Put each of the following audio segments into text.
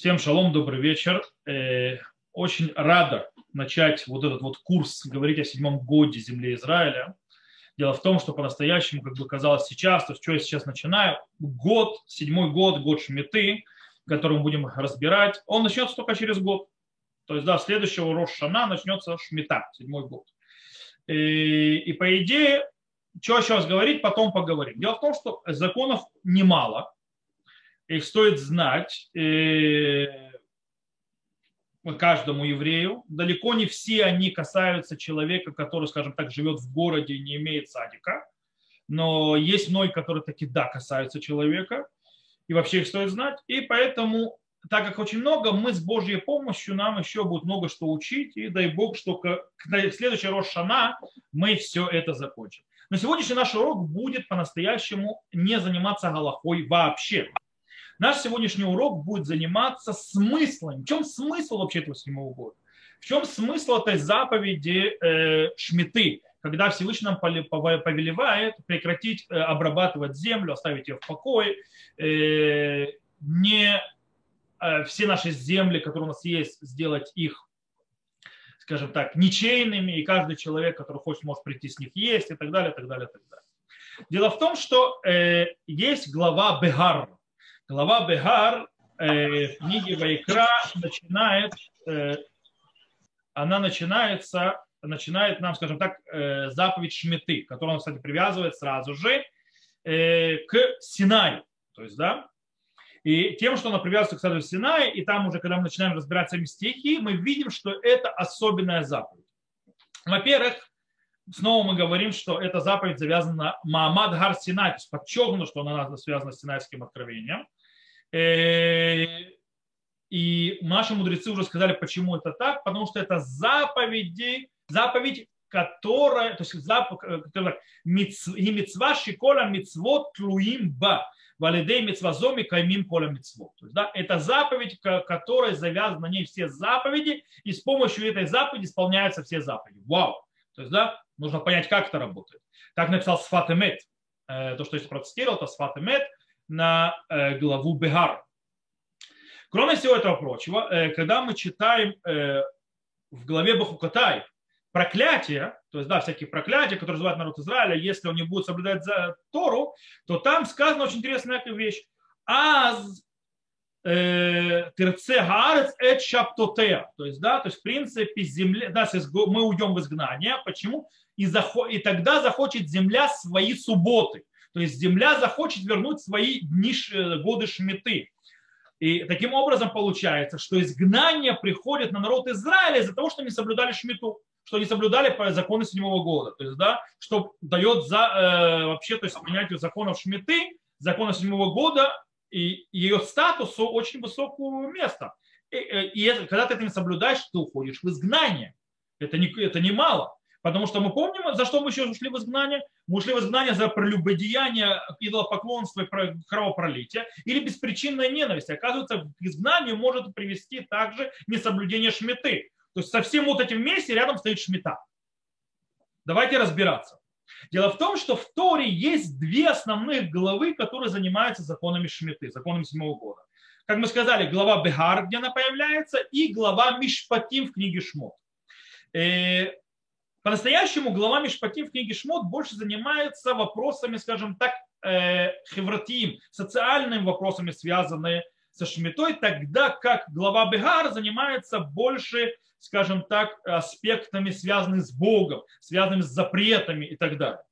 Всем шалом, добрый вечер. Э, очень рада начать вот этот вот курс говорить о седьмом годе земли Израиля. Дело в том, что по-настоящему, как бы казалось сейчас, то что я сейчас начинаю, год, седьмой год, год Шмиты, который мы будем разбирать, он начнется только через год. То есть, да, следующего Рошана начнется Шмита, седьмой год. И, э, и по идее, что сейчас говорить, потом поговорим. Дело в том, что законов немало, их стоит знать э, каждому еврею. Далеко не все они касаются человека, который, скажем так, живет в городе и не имеет садика. Но есть многие, которые таки да, касаются человека. И вообще их стоит знать. И поэтому, так как очень много, мы с Божьей помощью, нам еще будет много что учить. И дай Бог, что к следующей Рошана мы все это закончим. Но сегодняшний наш урок будет по-настоящему не заниматься Галахой вообще. Наш сегодняшний урок будет заниматься смыслом. В чем смысл вообще этого седьмого года? В чем смысл этой заповеди э, Шмиты, когда Всевышний нам повелевает прекратить э, обрабатывать землю, оставить ее в покое, э, не э, все наши земли, которые у нас есть, сделать их скажем так, ничейными, и каждый человек, который хочет, может прийти с них есть, и так далее, и так далее, и так далее. Дело в том, что э, есть глава Бегар, Глава Бехар э, книги Вайкра начинает, э, она начинается, начинает нам, скажем так, э, заповедь Шмиты, которую он, кстати, привязывает сразу же э, к Синаю. То есть, да, и тем, что она привязывается к саду Синай, и там уже, когда мы начинаем разбирать сами стихи, мы видим, что это особенная заповедь. Во-первых, снова мы говорим, что эта заповедь завязана на Маамад Гар Синай, то есть подчеркнуто, что она связана с Синайским откровением. Э, и наши мудрецы уже сказали, почему это так, потому что это заповеди, заповедь, которая, то есть заповедь, не мецва шикола мецвот тлуим ба, валидей мецвазоми каймим кола мецвот. То есть, да, это заповедь, которая завязана на ней все заповеди, и с помощью этой заповеди исполняются все заповеди. Вау! То есть, да, нужно понять, как это работает. Так написал Сфатемет. Э, то, что я процитировал, это Сфатемет – на э, главу Бегар. Кроме всего этого прочего, э, когда мы читаем э, в главе Бахукатай проклятия, то есть, да, всякие проклятия, которые называют народ Израиля, если он не будет соблюдать за Тору, то там сказана очень интересная вещь. Аз терце гарец эт шаптотея. То есть, да, то есть, в принципе, земля, да, мы уйдем в изгнание. Почему? И, захо, и тогда захочет земля свои субботы. То есть земля захочет вернуть свои дни, годы шметы. И таким образом получается, что изгнание приходит на народ Израиля из-за того, что не соблюдали шмету, что не соблюдали по закону седьмого года. То есть, да, что дает за, э, вообще, то есть понятию законов шметы, закона седьмого года и ее статусу очень высокое место. И, э, и, и когда ты это не соблюдаешь, ты уходишь в изгнание. Это не, это не мало. Потому что мы помним, за что мы еще ушли в изгнание. Мы ушли в изгнание за прелюбодеяние, идолопоклонство и кровопролитие или беспричинная ненависть. Оказывается, к изгнанию может привести также несоблюдение шметы. То есть со всем вот этим вместе рядом стоит шмета. Давайте разбираться. Дело в том, что в Торе есть две основных главы, которые занимаются законами шметы, законами седьмого года. Как мы сказали, глава Бехар, где она появляется, и глава Мишпатим в книге Шмот. По-настоящему глава Мишпатим в книге Шмот больше занимается вопросами, скажем так, э, хевратим, социальными вопросами, связанными со Шмитой, тогда как глава Бегар занимается больше, скажем так, аспектами, связанными с Богом, связанными с запретами и так далее.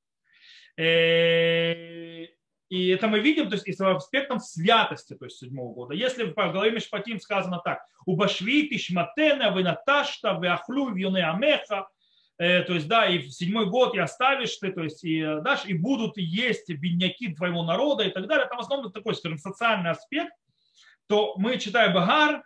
Э, и это мы видим, то есть и с аспектом святости, то есть седьмого года. Если в главе Мишпатим сказано так, «Убашвит ишматена, венаташта, веахлю, вьюне амеха», то есть, да, и в седьмой год и оставишь ты, то есть, и э, дашь, и будут есть бедняки твоего народа и так далее. Там в основном такой, скажем, социальный аспект, то мы читаем Багар,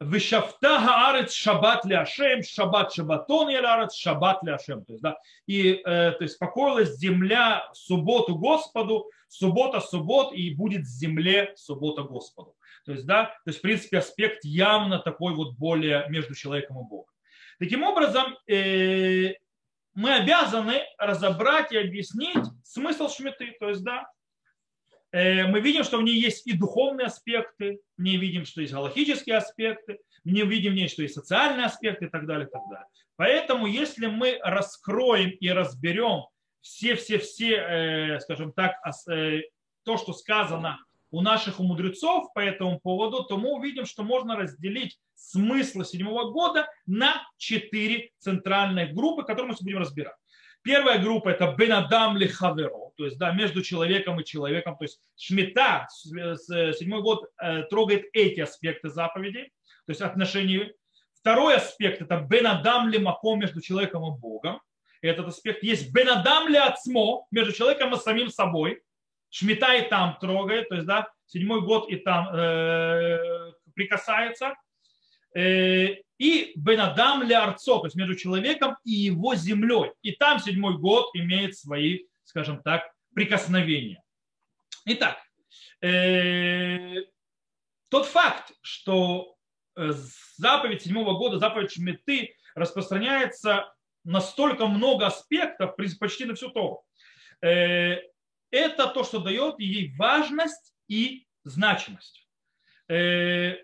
Вишафта Гаарец Шабат Ляшем, Шабат Шабатон Яларец, Шабат Ляшем. То есть, да, и э, то есть покоилась земля субботу Господу, суббота суббот, и будет земле суббота Господу. То есть, да, то есть, в принципе, аспект явно такой вот более между человеком и Богом. Таким образом, э, мы обязаны разобрать и объяснить смысл шмиты. То есть, да, э, мы видим, что в ней есть и духовные аспекты, мы видим, что есть галактические аспекты, мы видим в ней, что есть социальные аспекты и так далее, и так далее. Поэтому, если мы раскроем и разберем все-все-все, э, скажем так, то, что сказано у наших у мудрецов по этому поводу, то мы увидим, что можно разделить смысл седьмого года на четыре центральные группы, которые мы будем разбирать. Первая группа это Бенадам Лехаверо, то есть да, между человеком и человеком. То есть Шмита, седьмой год, э, трогает эти аспекты заповедей, то есть отношений. Второй аспект это Бенадам Лемако между человеком и Богом. Этот аспект есть Бенадам Леацмо между человеком и самим собой. Шмита и там трогает, то есть да, седьмой год и там э, прикасается. Э, и Бенадам Леарцо, то есть между человеком и его землей. И там седьмой год имеет свои, скажем так, прикосновения. Итак, э, тот факт, что э, заповедь седьмого года, заповедь Шмиты распространяется настолько много аспектов, почти на всю Тору. Это то, что дает ей важность и значимость. Э,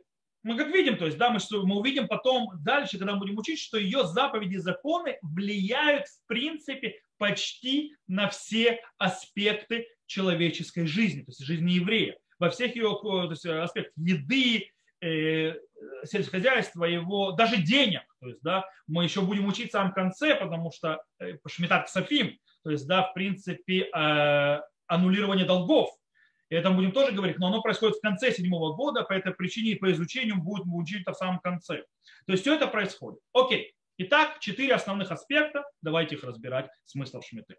мы как видим, то есть, да, мы, мы увидим потом дальше, когда мы будем учить, что ее заповеди и законы влияют в принципе почти на все аспекты человеческой жизни, то есть жизни еврея. Во всех ее то есть, аспектах еды, э, сельскохозяйства, его даже денег. То есть, да, мы еще будем учить в самом конце, потому что э, Шмитат Сафим, то есть, да, в принципе, э, аннулирование долгов. И это будем тоже говорить, но оно происходит в конце седьмого года, по этой причине и по изучению будем учить это в самом конце. То есть все это происходит. Окей. Итак, четыре основных аспекта. Давайте их разбирать. Смысл Шмиты.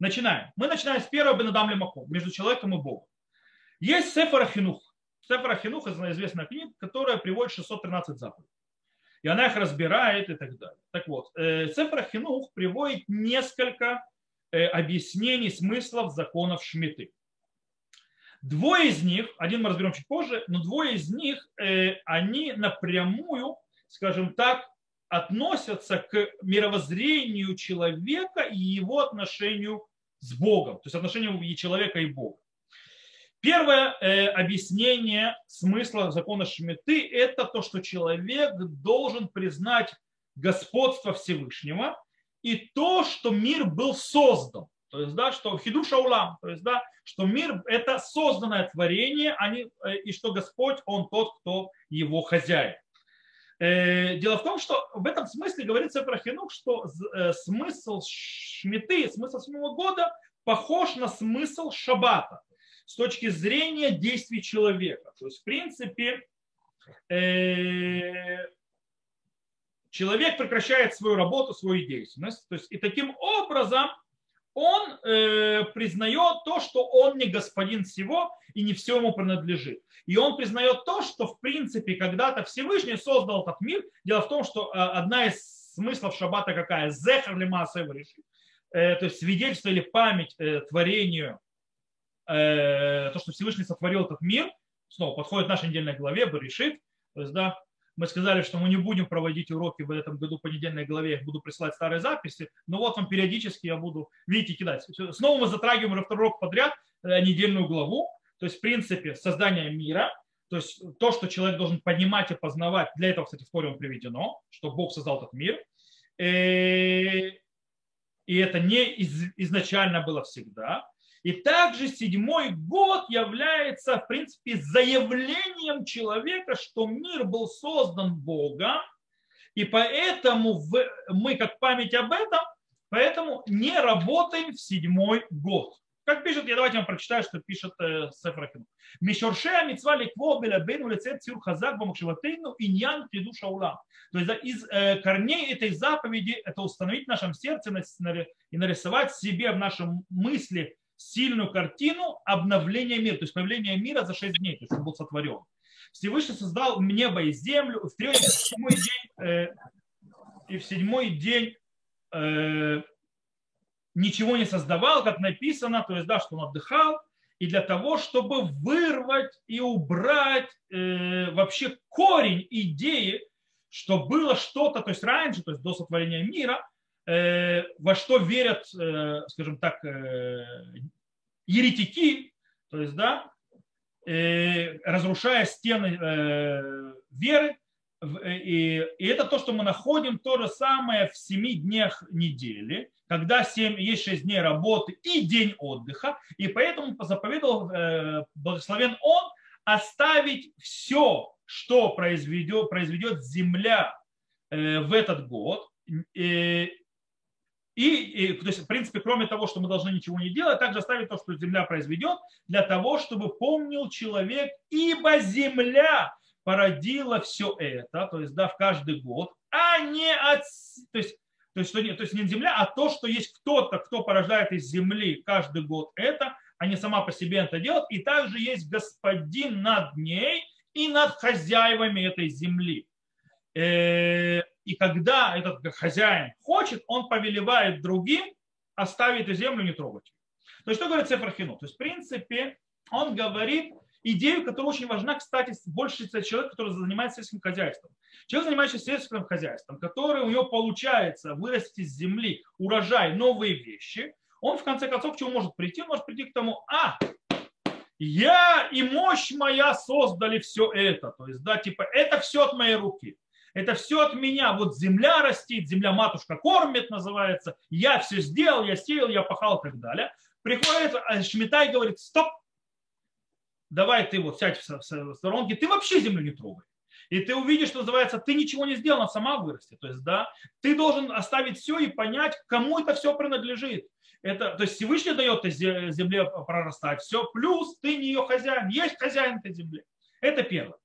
Начинаем. Мы начинаем с первого Бенадам Лемако, между человеком и Богом. Есть Сефара Хинух. Сефара Хинух – это известная книга, которая приводит 613 заповедей. И она их разбирает и так далее. Так вот, э, Сефара Хинух приводит несколько объяснений смыслов законов Шмиты. Двое из них, один мы разберем чуть позже, но двое из них, э, они напрямую, скажем так, относятся к мировоззрению человека и его отношению с Богом, то есть отношению человека и Бога. Первое э, объяснение смысла закона Шмиты – это то, что человек должен признать господство Всевышнего и то, что мир был создан. То есть, да, что хидуша улам, то есть, да, что мир – это созданное творение, а не, э, и что Господь, Он тот, кто его хозяин. Э, дело в том, что в этом смысле говорится про Хинук, что э, смысл шмиты, смысл седьмого года похож на смысл шаббата с точки зрения действий человека. То есть, в принципе, человек прекращает свою работу, свою деятельность. То есть, и таким образом он э, признает то, что он не господин всего и не все ему принадлежит. И он признает то, что в принципе когда-то Всевышний создал этот мир. Дело в том, что э, одна из смыслов шаббата какая? Зехар лимаса э, то есть свидетельство или память э, творению, э, то, что Всевышний сотворил этот мир, снова подходит к нашей недельной главе, Баришит, то есть, да, мы сказали, что мы не будем проводить уроки в этом году по недельной главе, я буду присылать старые записи, но вот вам периодически я буду, видите, кидать. Снова мы затрагиваем уже второй урок подряд э, недельную главу, то есть в принципе создание мира, то есть то, что человек должен понимать и познавать, для этого, кстати, в Торе он приведено, что Бог создал этот мир. Э, и это не изначально было всегда. И также седьмой год является, в принципе, заявлением человека, что мир был создан Богом, и поэтому мы, как память об этом, поэтому не работаем в седьмой год. Как пишет, я давайте вам прочитаю, что пишет э, Сефрахин. Мишоршея митцва ликво белабену лицет цюр хазак бамакшиватейну иньян приду шаулам. То есть из э, корней этой заповеди это установить в нашем сердце и нарисовать себе в нашем мысли сильную картину обновления мира, то есть появления мира за шесть дней, то есть он был сотворен. Всевышний создал небо и землю, в третий, в седьмой день, э, и в седьмой день э, ничего не создавал, как написано, то есть, да, что он отдыхал, и для того, чтобы вырвать и убрать э, вообще корень идеи, что было что-то, то есть раньше, то есть до сотворения мира, во что верят, э, скажем так, э, еретики, то есть, да, э, разрушая стены э, веры, э, и, и это то, что мы находим то же самое в семи днях недели, когда 7, есть шесть дней работы и день отдыха, и поэтому заповедовал э, благословен он оставить все, что произведет, произведет земля э, в этот год, э, и, и, то есть, в принципе, кроме того, что мы должны ничего не делать, также оставить то, что земля произведет, для того, чтобы помнил человек, ибо земля породила все это, то есть, да, в каждый год, а не от, то есть, то есть, что не, то есть не земля, а то, что есть кто-то, кто порождает из земли каждый год это, а не сама по себе это делает. И также есть господин над ней и над хозяевами этой земли. И когда этот хозяин хочет, он повелевает другим оставить эту землю, не трогать. То есть что говорит Сефрахину? То есть в принципе он говорит идею, которая очень важна, кстати, больше человек, который занимается сельским хозяйством. Человек, занимающийся сельским хозяйством, который у него получается вырастить из земли урожай, новые вещи, он в конце концов к чему может прийти? Он может прийти к тому, а, я и мощь моя создали все это. То есть, да, типа, это все от моей руки. Это все от меня. Вот земля растит, земля матушка кормит, называется. Я все сделал, я сеял, я пахал и так далее. Приходит а, Шмитай и говорит, стоп, давай ты вот сядь в сторонке, ты вообще землю не трогай. И ты увидишь, что называется, ты ничего не сделал, она сама вырастет. То есть, да, ты должен оставить все и понять, кому это все принадлежит. Это, то есть Всевышний дает земле прорастать, все, плюс ты не ее хозяин, есть хозяин этой земли. Это первое.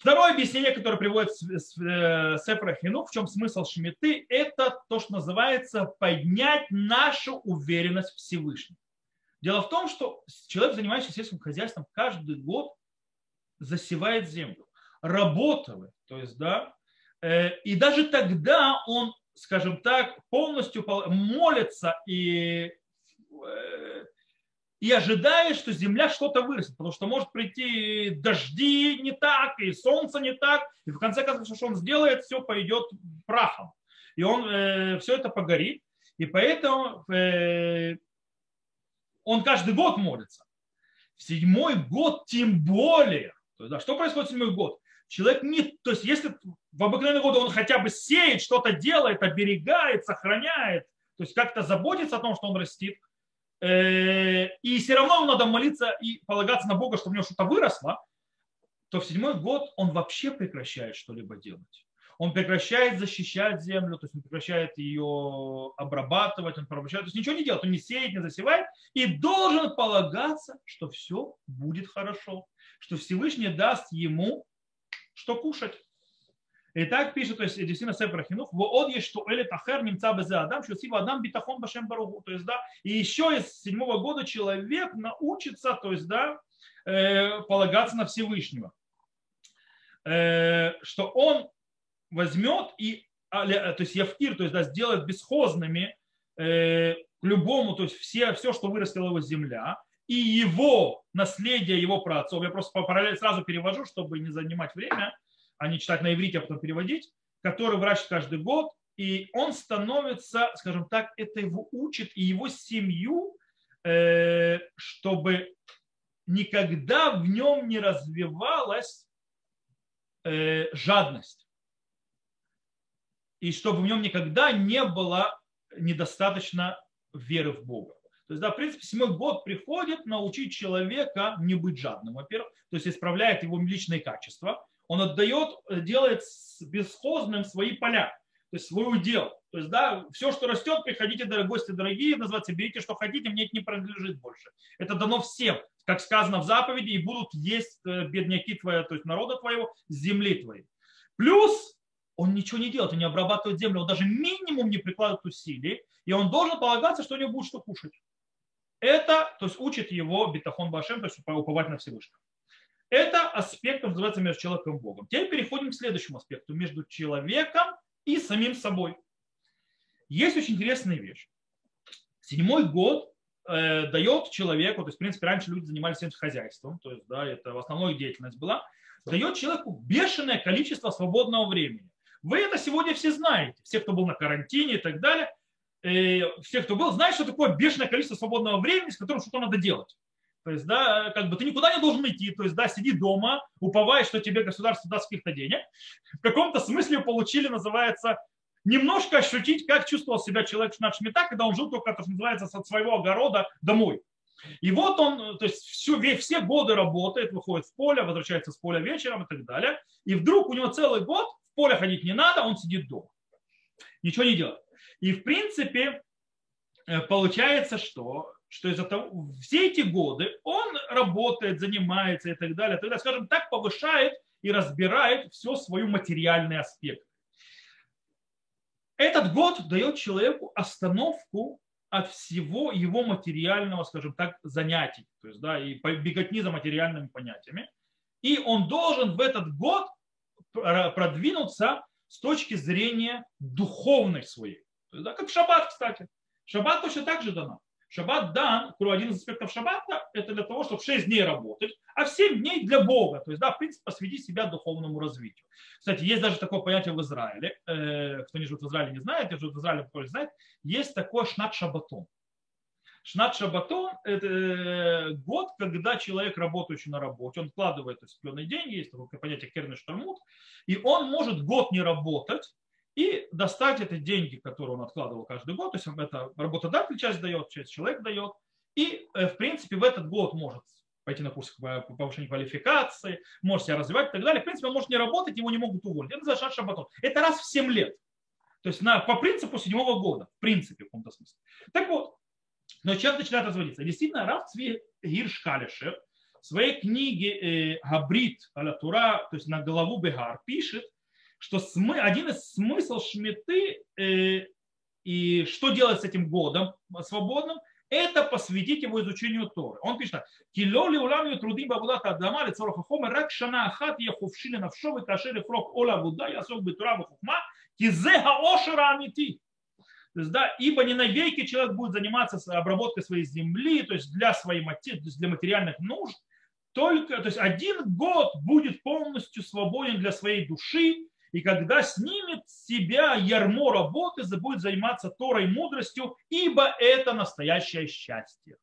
Второе объяснение, которое приводит Сефра Хинук, в чем смысл шмиты, это то, что называется поднять нашу уверенность в Всевышнем. Дело в том, что человек, занимающийся сельским хозяйством, каждый год засевает землю, работает, то есть, да, э, и даже тогда он, скажем так, полностью молится и, э, и ожидает, что земля что-то вырастет, потому что может прийти дожди не так, и солнце не так, и в конце концов, что он сделает, все пойдет прахом. И он э, все это погорит. И поэтому он каждый год молится. В седьмой год тем более. То есть, да, что происходит в седьмой год? Человек не... То есть если в обыкновенный год он хотя бы сеет, что-то делает, оберегает, сохраняет, то есть как-то заботится о том, что он растит, э, и все равно ему надо молиться и полагаться на Бога, чтобы у него что-то выросло, то в седьмой год он вообще прекращает что-либо делать он прекращает защищать землю, то есть он прекращает ее обрабатывать, он прекращает, то есть ничего не делает, он не сеет, не засевает, и должен полагаться, что все будет хорошо, что Всевышний даст ему что кушать. И так пишет, то есть действительно Сефер Хинух, вот есть что Эли Тахер немца безе Адам, что сива Адам битахон башем баругу. То есть, да, и еще из седьмого года человек научится, то есть, да, э, полагаться на Всевышнего. Э, что он возьмет и, то есть Явкир, то есть да, сделает бесхозными э, любому, то есть все, все, что вырастила его земля, и его наследие его праотцов, я просто параллельно сразу перевожу, чтобы не занимать время, а не читать на иврите, а потом переводить, который врач каждый год, и он становится, скажем так, это его учит, и его семью, э, чтобы никогда в нем не развивалась э, жадность и чтобы в нем никогда не было недостаточно веры в Бога. То есть, да, в принципе, седьмой год приходит научить человека не быть жадным, во-первых, то есть исправляет его личные качества. Он отдает, делает бесхозным свои поля, то есть свой удел. То есть, да, все, что растет, приходите, гости дорогие, называется, берите, что хотите, мне это не принадлежит больше. Это дано всем, как сказано в заповеди, и будут есть э, бедняки твоего, то есть народа твоего, земли твоей. Плюс он ничего не делает, он не обрабатывает землю, он даже минимум не прикладывает усилий, и он должен полагаться, что у него будет что кушать. Это, то есть учит его битахон башем, то есть уповать на Всевышнего. Это аспект, называется между человеком и Богом. Теперь переходим к следующему аспекту, между человеком и самим собой. Есть очень интересная вещь. Седьмой год э, дает человеку, то есть, в принципе, раньше люди занимались сельским хозяйством, то есть, да, это основная деятельность была, дает человеку бешеное количество свободного времени. Вы это сегодня все знаете. Все, кто был на карантине и так далее, э, все, кто был, знают, что такое бешеное количество свободного времени, с которым что-то надо делать. То есть, да, как бы ты никуда не должен идти, то есть, да, сиди дома, уповая, что тебе государство даст каких-то денег. В каком-то смысле получили, называется, немножко ощутить, как чувствовал себя человек в Шмита, когда он жил только, то, что называется, от своего огорода домой. И вот он, то есть всю, все годы работает, выходит в поле, возвращается с поля вечером и так далее. И вдруг у него целый год в поле ходить не надо, он сидит дома. Ничего не делает. И в принципе э, получается, что, что из-за того, все эти годы он работает, занимается и так далее, тогда, скажем так, повышает и разбирает все свою материальный аспект. Этот год дает человеку остановку от всего его материального, скажем так, занятий, то есть, да, и беготни за материальными понятиями. И он должен в этот год продвинуться с точки зрения духовной своей. То есть, да, как шаббат, кстати. Шаббат точно так же дано. Шаббат дан, один из аспектов шаббата, это для того, чтобы 6 дней работать, а 7 дней для Бога. То есть, да, в принципе, посвятить себя духовному развитию. Кстати, есть даже такое понятие в Израиле. Э, кто не живет в Израиле, не знает, кто живет в Израиле, кто знает. Есть такое шнат шабатон. Шнат шабатон – это э, год, когда человек, работающий на работе, он вкладывает определенные деньги, есть такое понятие керный штормут, и он может год не работать, и достать эти деньги, которые он откладывал каждый год, то есть это работодатель часть дает, часть человек дает, и э, в принципе в этот год может пойти на курс по повышению квалификации, может себя развивать и так далее. В принципе, он может не работать, его не могут уволить. Это называется шабатон. Это раз в 7 лет. То есть на, по принципу седьмого года, в принципе, в каком-то смысле. Так вот, но человек начинает разводиться. Действительно, Раф Цви Гирш Калишев в своей книге э, Габрит Аля то есть на голову Бегар, пишет, что смы, один из смыслов шмиты э, и что делать с этим годом свободным, это посвятить его изучению Торы. Он пишет, килоли улам трудим бабудата адама лецороха хома рак шана ахат я хувшили навшо и кашели фрок ола буда я сок битура вахухма кизе хаошера амити. То есть, да, ибо не навеки человек будет заниматься обработкой своей земли, то есть для, своей, то есть для материальных нужд, только, то есть один год будет полностью свободен для своей души, и когда снимет с себя ярмо работы, будет заниматься Торой мудростью, ибо это настоящее счастье.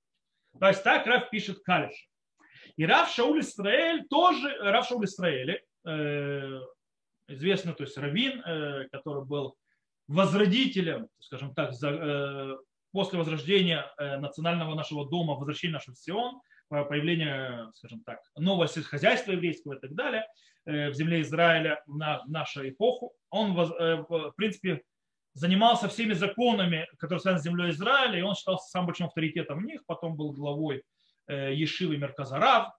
То есть так Раф пишет Калиш. И Раф Шауль Исраэль тоже, Раф Шауль Исраэль, э, известный, то есть Равин, э, который был возродителем, скажем так, за, э, после возрождения э, национального нашего дома, возвращения нашего Сион, появления, скажем так, нового сельскохозяйства еврейского и так далее – Э, в земле Израиля на нашу эпоху. Он, э, в принципе, занимался всеми законами, которые связаны с землей Израиля, и он считался самым большим авторитетом в них. Потом был главой э, Ешивы Мерказарав.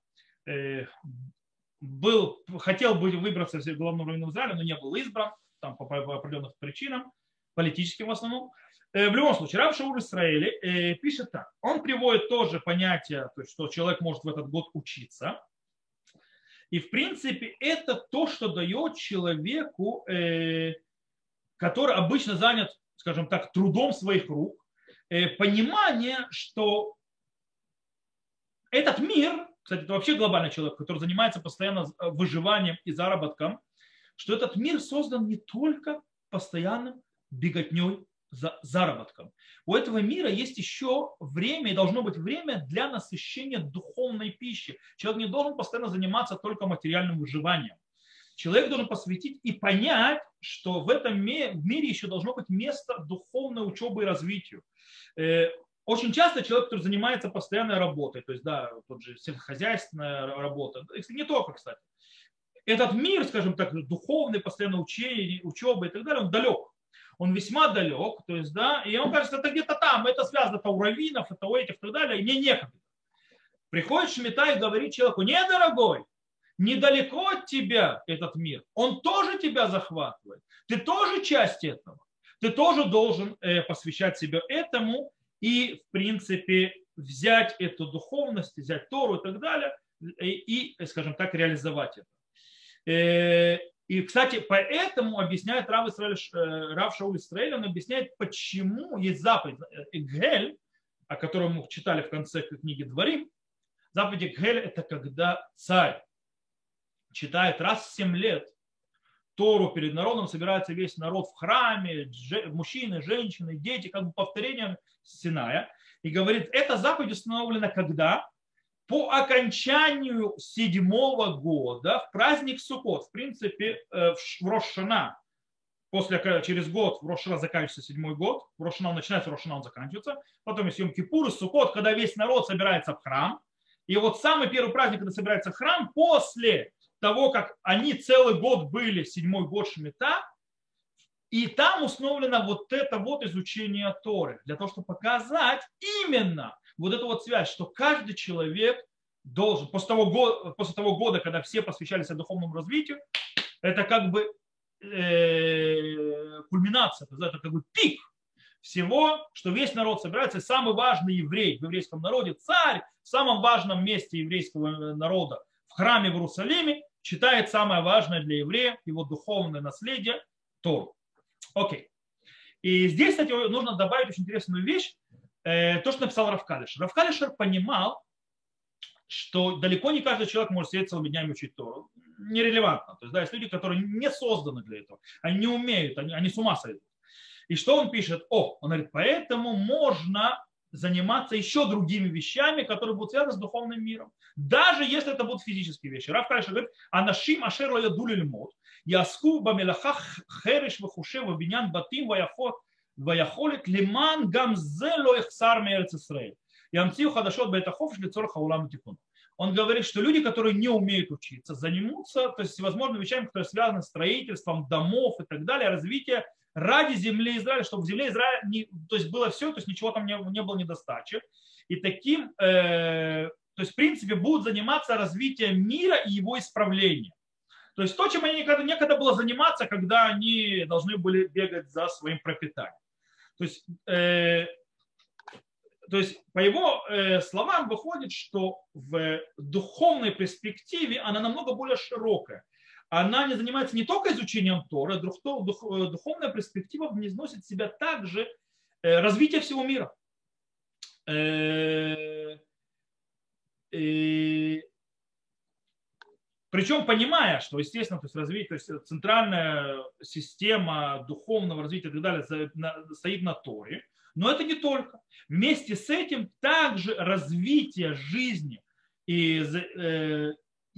Был, хотел быть выбраться главным раввином Израиля, но не был избран там, по, по определенным причинам, политическим в основном. В любом случае, Рав Шаур Исраэли пишет так. Он приводит тоже понятие, то есть, что человек может в этот год учиться. И в принципе это то, что дает человеку, э, который обычно занят, скажем так, трудом своих рук, э, понимание, что этот мир, кстати, это вообще глобальный человек, который занимается постоянно выживанием и заработком, что этот мир создан не только постоянным беготней за заработком. У этого мира есть еще время, и должно быть время для насыщения духовной пищи. Человек не должен постоянно заниматься только материальным выживанием. Человек должен посвятить и понять, что в этом мире еще должно быть место духовной учебы и развитию. Э, очень часто человек, который занимается постоянной работой, то есть, да, тот же сельскохозяйственная работа, не только, кстати, этот мир, скажем так, духовный, постоянно учение, учеба и так далее, он далек он весьма далек, то есть, да, и он кажется, это где-то там, это связано, это у раввинов, это у этих и так далее, и мне некогда. Приходит Шмита и говорит человеку, не, дорогой, недалеко от тебя этот мир, он тоже тебя захватывает, ты тоже часть этого, ты тоже должен э, посвящать себя этому и, в принципе, взять эту духовность, взять Тору и так далее, и, скажем так, реализовать это. И, кстати, поэтому объясняет Рав, Исраэль, э, Рав Шауль Исраэль, он объясняет, почему есть заповедь Игель, о котором мы читали в конце книги Дворим. Заповедь Игель – это когда царь читает раз в 7 лет Тору перед народом, собирается весь народ в храме, мужчины, женщины, дети, как бы повторением Синая, и говорит, эта заповедь установлена когда? По окончанию седьмого года, в праздник Суккот, в принципе, э, в Рошана, после, через год в Рошана заканчивается седьмой год, в Рошана он начинается, в Рошана он заканчивается, потом есть Йом Кипур и Суккот, когда весь народ собирается в храм, и вот самый первый праздник, когда собирается в храм, после того, как они целый год были, седьмой год Шмита, и там установлено вот это вот изучение Торы, для того, чтобы показать именно вот эту вот связь, что каждый человек должен, после того, года, после того года, когда все посвящались духовному развитию, это как бы э, кульминация, это как бы пик всего, что весь народ собирается, самый важный еврей в еврейском народе, царь в самом важном месте еврейского народа, в храме в Иерусалиме, читает самое важное для еврея, его духовное наследие, Тору. Окей. И здесь, кстати, нужно добавить очень интересную вещь, э, то, что написал Равкалишер. Равкалишер понимал, что далеко не каждый человек может сидеть целыми днями учить Тору. Нерелевантно. То есть, да, есть люди, которые не созданы для этого. Они не умеют, они, они с ума сойдут. И что он пишет? О, он говорит, поэтому можно заниматься еще другими вещами, которые будут связаны с духовным миром. Даже если это будут физические вещи. Раф Кайша говорит, анашим ашер ла ядули льмот, яску бамелахах хереш вахуше вабинян батим ваяхот ваяхолит лиман гамзе ло ихсар мерец Исраэль. Ямцию хадашот бетахов шлицор хаулам тикун. Он говорит, что люди, которые не умеют учиться, занимутся то есть, всевозможными вещами, которые связаны с строительством домов и так далее, развитие ради земли Израиля, чтобы в земле Израиля не, то есть было все, то есть ничего там не, не было недостачи. И таким, э, то есть в принципе будут заниматься развитием мира и его исправлением. То есть то, чем они никогда, некогда было заниматься, когда они должны были бегать за своим пропитанием. То есть, э, то есть по его э, словам выходит, что в духовной перспективе она намного более широкая она не занимается не только изучением Тора, э, духовная перспектива вносит в себя также э, развитие всего мира. Э, причем понимая, что, естественно, то есть развитие, то есть центральная система духовного развития и так далее стоит на Торе, но это не только. Вместе с этим также развитие жизни и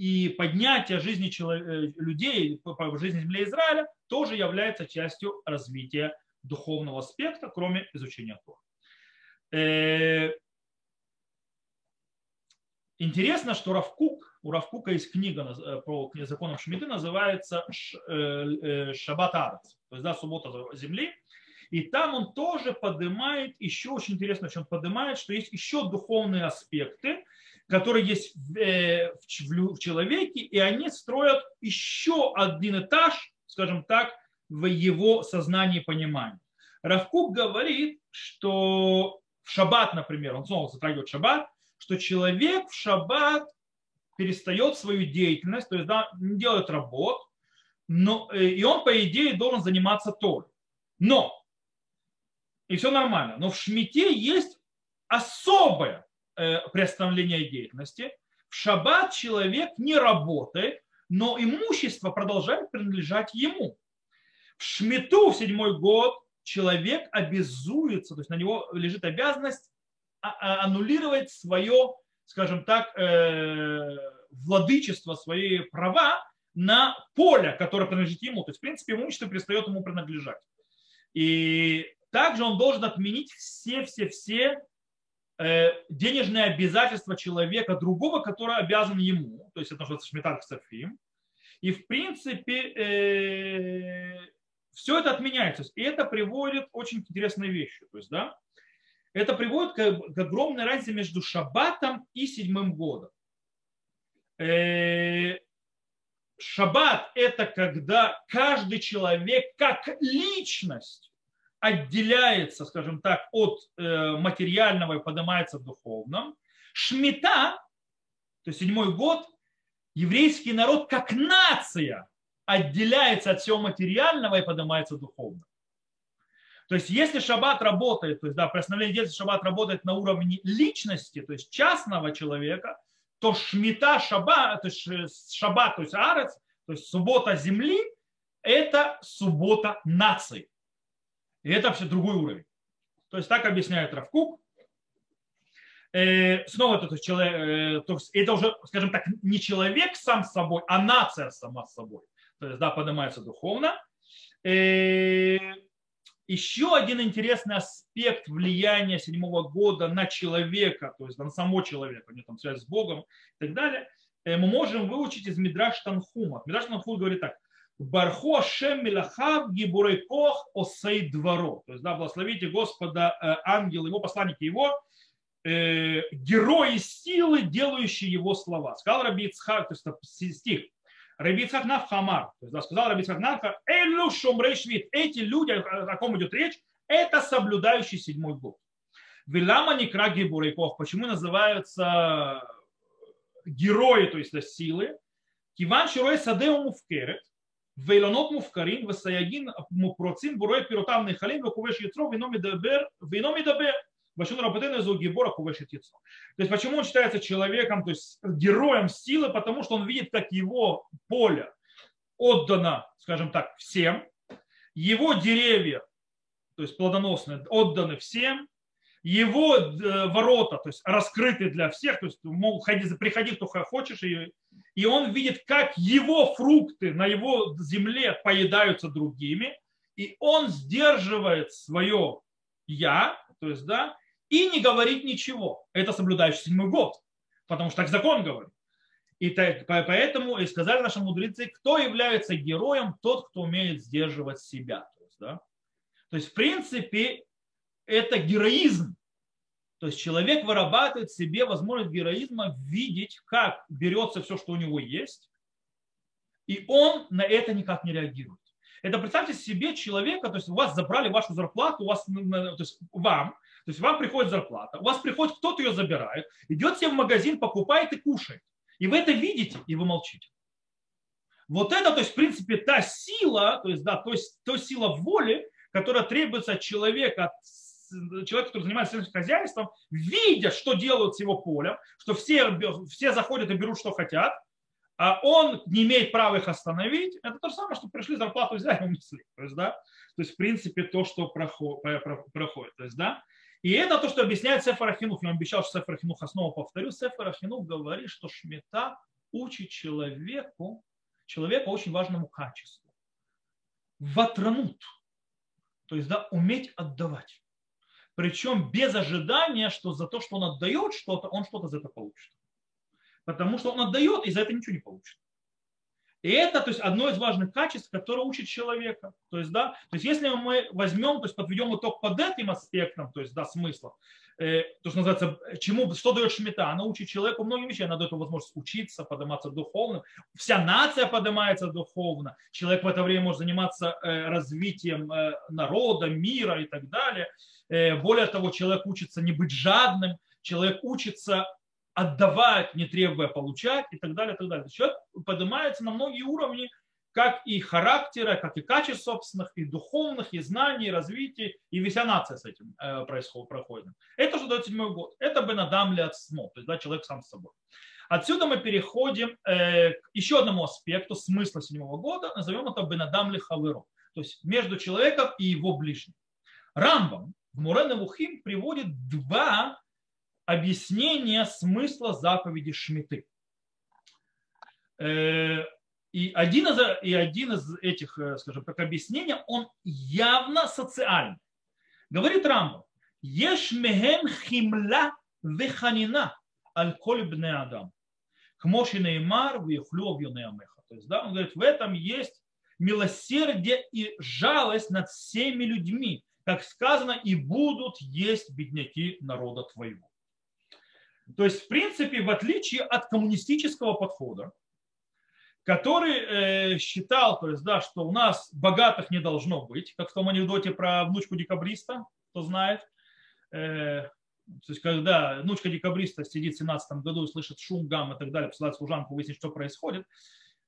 и поднятие жизни э, людей, жизни земли Израиля тоже является частью развития духовного аспекта, кроме изучения Тора. Э, интересно, что Равкук, у Равкука есть книга э, про законов Шмиты, называется Шаббат Арец, то есть да, суббота земли. И там он тоже поднимает, еще очень интересно, что он поднимает, что есть еще духовные аспекты, которые есть э, в человеке, и они строят еще один этаж, скажем так, в его сознании и понимании. Равкук говорит, что в шаббат, например, он снова затрагивает шаббат, что человек в шаббат перестает свою деятельность, то есть да, не делает работ, но, э, и он, по идее, должен заниматься Торой. Но, и все нормально, но в Шмите есть особое Э, приостановления деятельности. В шаббат человек не работает, но имущество продолжает принадлежать ему. В шмиту в седьмой год человек обязуется, то есть на него лежит обязанность а, а, аннулировать свое, скажем так, э, владычество, свои права на поле, которое принадлежит ему. То есть, в принципе, имущество перестает ему принадлежать. И также он должен отменить все-все-все Э, денежные обязательства человека другого, который обязан ему, то есть это называется шмитар ксафим, и в принципе э, все это отменяется. И это приводит к очень интересной вещи. То есть, да, это приводит к, к огромной разнице между шаббатом и седьмым годом. Э, шаббат – это когда каждый человек как личность отделяется, скажем так, от э, материального и поднимается в духовном. Шмита, то есть седьмой год, еврейский народ как нация отделяется от всего материального и поднимается духовно. То есть если шаббат работает, то есть да, при основном действия шаббат работает на уровне личности, то есть частного человека, то шмита шаббат, то есть э, шаббат, то есть арец, то есть суббота земли, это суббота нации. И это вообще другой уровень. То есть так объясняет Равкук. Э, снова это, человек, э, то есть это уже, скажем так, не человек сам с собой, а нация сама с собой. То есть, да, поднимается духовно. Еще один интересный аспект влияния седьмого года на человека, то есть на самого человека, у него там связь с Богом и так далее, мы можем выучить из Мидраш Танхума. Мидраш Танхум говорит так. Барху Ашем Милахав Гибурей Кох Осей Дворо. То есть, да, благословите Господа ангел, его посланники его, э, герои силы, делающие его слова. Сказал Раби Ицхак, то есть стих. Рабицхак Хамар. То есть, да, сказал Рабицхак Навха, Элю Шумрей Эти люди, о ком идет речь, это соблюдающий седьмой год. ולמה נקראו גיבורי כח. Почему называются герои, то есть да, силы? כיון שרואה שדהו מופקרת. ואילנות מופקרין. והסייגין מפורצין ורואה פירותיו נאכלים. וכובש יצרו. ואינו מדבר. ואינו מדבר. ושנו רבותינו איזהו גיבור הכובש את יצרו. То есть почему он считается человеком, то есть героем силы, потому что он видит, как его поле отдано, скажем так, всем, его деревья, то есть плодоносные, отданы всем, его э, ворота, то есть раскрыты для всех, то есть мол, ходи, приходи, кто хочешь, и, и он видит, как его фрукты на его земле поедаются другими, и он сдерживает свое я, то есть, да, и не говорить ничего. Это соблюдающий седьмой год, потому что так закон говорит. И так, поэтому и сказали наши мудрецы, кто является героем, тот, кто умеет сдерживать себя. То есть, да? то есть в принципе, это героизм. То есть человек вырабатывает в себе возможность героизма видеть, как берется все, что у него есть, и он на это никак не реагирует. Это представьте себе человека, то есть у вас забрали вашу зарплату, у вас, то есть вам, то есть вам приходит зарплата, у вас приходит кто-то ее забирает, идет себе в магазин, покупает и кушает. И вы это видите, и вы молчите. Вот это, то есть, в принципе, та сила, то есть, да, то есть, то сила воли, которая требуется от человека, от человека, который занимается сельским хозяйством, видя, что делают с его полем, что все, все заходят и берут, что хотят, а он не имеет права их остановить, это то же самое, что пришли зарплату взяли и унесли. То есть, да, то есть, в принципе, то, что проходит. То есть, да, и это то, что объясняет Сефер Ахинух. Я вам обещал, что Сефер Ахинух, снова повторю, Сефер Ахинух говорит, что Шмита учит человеку, человека очень важному качеству. Ватранут. То есть, да, уметь отдавать. Причем без ожидания, что за то, что он отдает что-то, он что-то за это получит. Потому что он отдает, и за это ничего не получит. И это то есть, одно из важных качеств, которое учит человека. То есть, да, то есть если мы возьмем, то есть подведем итог под этим аспектом, то есть да, смысла, э, то, что называется, чему, что дает Шмита? Она учит человеку многим вещам, она дает ему возможность учиться, подниматься духовно. Вся нация поднимается духовно. Человек в это время может заниматься э, развитием э, народа, мира и так далее. Э, более того, человек учится не быть жадным, человек учится отдавать, не требуя получать и так далее. И так далее. Человек поднимается на многие уровни, как и характера, как и качеств собственных, и духовных, и знаний, и развития, и вся нация с этим э, происходит, проходит. Это что дает седьмой год. Это Бенадам Ляцмо, то есть да, человек сам с собой. Отсюда мы переходим э, к еще одному аспекту смысла седьмого года, назовем это Бенадам Лихаверо, то есть между человеком и его ближним. Рамбам в Мурен Вухим приводит два объяснение смысла заповеди Шмиты. Э, и один из, и один из этих, э, скажем так, объяснений, он явно социальный. Говорит Рамбо, еш мехем химла веханина аль коль адам. Кмоши неймар вихлю амеха. То есть, да, он говорит, в этом есть милосердие и жалость над всеми людьми, как сказано, и будут есть бедняки народа твоего. То есть, в принципе, в отличие от коммунистического подхода, который э, считал, то есть, да, что у нас богатых не должно быть, как в том анекдоте про внучку декабриста, кто знает. Э, то есть, когда внучка декабриста сидит в 17 году и слышит шум, гам и так далее, посылает служанку выяснить, что происходит,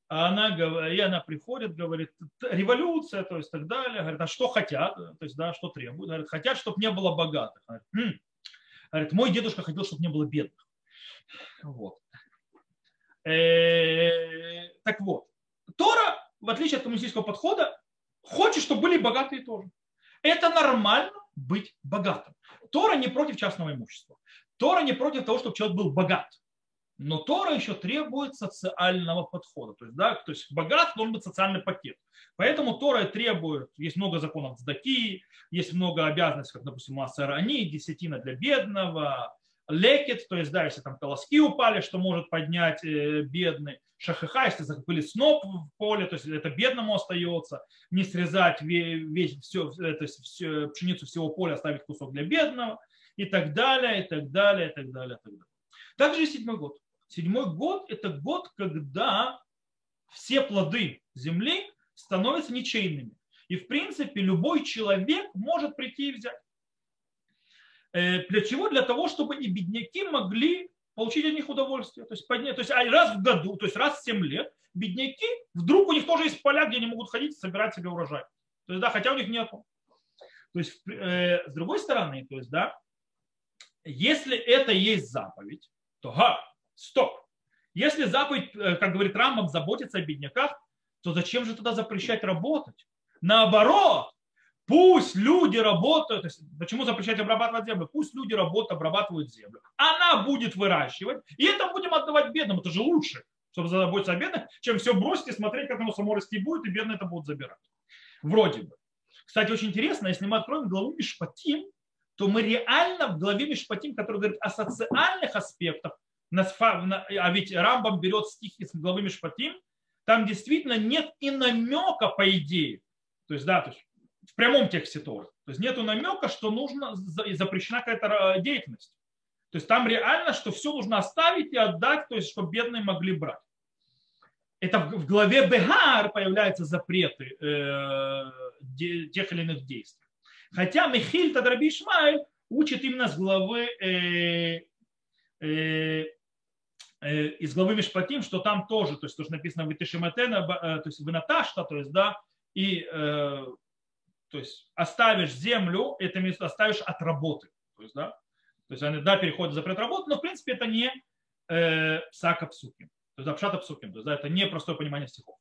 а она, и она приходит, говорит, революция, то есть так далее, говорит, а что хотят, то есть, да, что требуют, говорит, хотят, чтобы не было богатых. Говорит, хм, Говорит, мой дедушка хотел, чтобы не было бедных. Вот. Э, так вот, Тора, в отличие от коммунистического подхода, хочет, чтобы были богатые тоже. Это нормально, быть богатым. Тора не против частного имущества. Тора не против того, чтобы человек был богат. Но Тора еще требует социального подхода. То есть, да, то есть богат должен быть социальный пакет. Поэтому Тора требует, есть много законов цдаки, есть много обязанностей, как, допустим, массарани, десятина для бедного, лекет, то есть, да, если там колоски упали, что может поднять э, бедный, шахаха, если закупили сноп в поле, то есть это бедному остается, не срезать весь, все, то есть все, пшеницу всего поля, оставить кусок для бедного и так далее, и так далее, и так далее, и так далее. Также и седьмой год. Седьмой год – это год, когда все плоды земли становятся ничейными. И, в принципе, любой человек может прийти и взять. Э, для чего? Для того, чтобы и бедняки могли получить от них удовольствие. То есть, поднять, то есть раз в году, то есть раз в 7 лет, бедняки, вдруг у них тоже есть поля, где они могут ходить и собирать себе урожай. То есть, да, хотя у них нету. То есть, э, с другой стороны, то есть, да, если это есть заповедь, то га, стоп. Если заповедь, э, как говорит Рамбам, заботиться о бедняках, то зачем же тогда запрещать работать? Наоборот, пусть люди работают, то есть, почему запрещать обрабатывать землю? Пусть люди работают, обрабатывают землю. Она будет выращивать, и это будем отдавать бедным. Это же лучше, чтобы заботиться о бедных, чем все бросить и смотреть, как оно само расти будет, и бедные это будут забирать. Вроде бы. Кстати, очень интересно, если мы откроем главу Мишпатим, то мы реально в главе Мишпатим, который говорит о социальных аспектах, а ведь Рамбам берет стих из главы Мишпатим, там действительно нет и намека, по идее. То есть, да, то есть в прямом тексте Торы. То есть нет намека, что нужно запрещена какая-то деятельность. То есть там реально, что все нужно оставить и отдать, то есть чтобы бедные могли брать. Это в главе Бегар появляются запреты э, тех или иных действий. Хотя Михиль Тадраби учит именно с главы э, э, э, из главы Мишпатим, что там тоже, то есть то, что написано в Итишиматена, э, то есть в Наташта, то есть, да, и э, то есть оставишь землю, это место оставишь от работы. То есть, да, то есть они, да, переходят запрет работы, но в принципе это не э, сака псуким, то есть апшата псуким, то есть да, это не простое понимание стихов.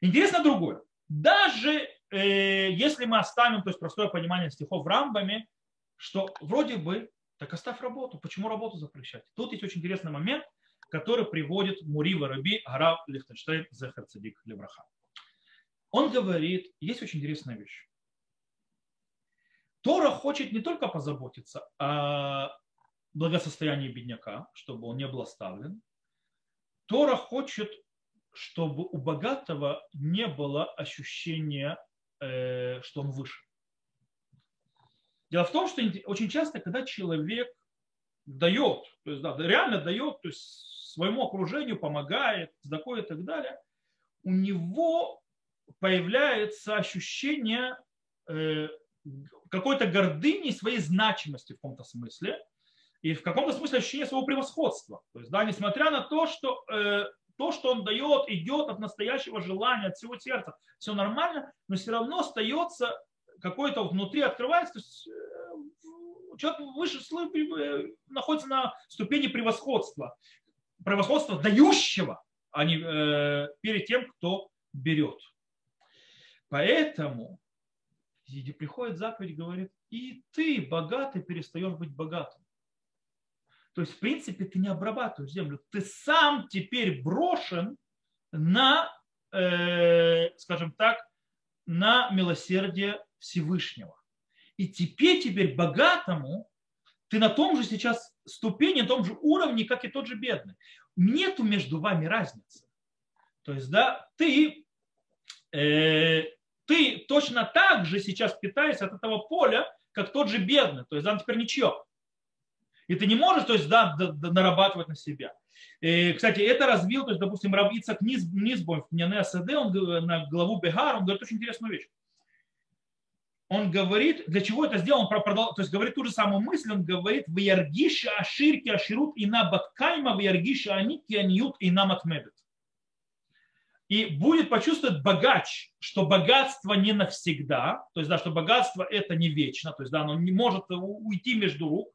Интересно другое. Даже э, если мы оставим то есть, простое понимание стихов в рамбами, что вроде бы, так оставь работу. Почему работу запрещать? Тут есть очень интересный момент, который приводит Мурива Раби Гарав Лихтенштейн Зехар Цадик Левраха. Он говорит, есть очень интересная вещь. Тора хочет не только позаботиться о благосостоянии бедняка, чтобы он не был оставлен. Тора хочет, чтобы у богатого не было ощущения, э, что он выше. Дело в том, что очень часто, когда человек дает, то есть да, реально дает, то есть своему окружению помогает, такое и так далее, у него появляется ощущение э, какой-то гордыни своей значимости в каком-то смысле, и в каком-то смысле ощущение своего превосходства. То есть, да, несмотря на то, что э, то, что он дает, идет от настоящего желания, от всего сердца, все нормально, но все равно остается какой-то внутри открывается, то есть, э, человек выше э, находится на ступени превосходства, превосходства дающего, а не э, перед тем, кто берет. Поэтому приходит заповедь, говорит, и ты, богатый, перестаешь быть богатым. То есть, в принципе, ты не обрабатываешь землю. Ты сам теперь брошен на, э, скажем так, на милосердие Всевышнего. И теперь, теперь богатому ты на том же сейчас ступени, на том же уровне, как и тот же бедный. Нету между вами разницы. То есть, да, ты э, ты точно так же сейчас питаешься от этого поля, как тот же бедный. То есть оно теперь ничего. И ты не можешь, то есть, да, нарабатывать на себя. И, кстати, это развил, то есть, допустим, Рав Ицак Низбой в Пняне СД, он на главу Бегар, он говорит очень интересную вещь. Он говорит, для чего это сделал, он продал, то есть говорит ту же самую мысль, он говорит, в Яргиша Аширки Аширут и на Баккайма, в Яргиша Аники Аниют и на Матмедет и будет почувствовать богач, что богатство не навсегда, то есть, да, что богатство это не вечно, то есть, да, оно не может уйти между рук,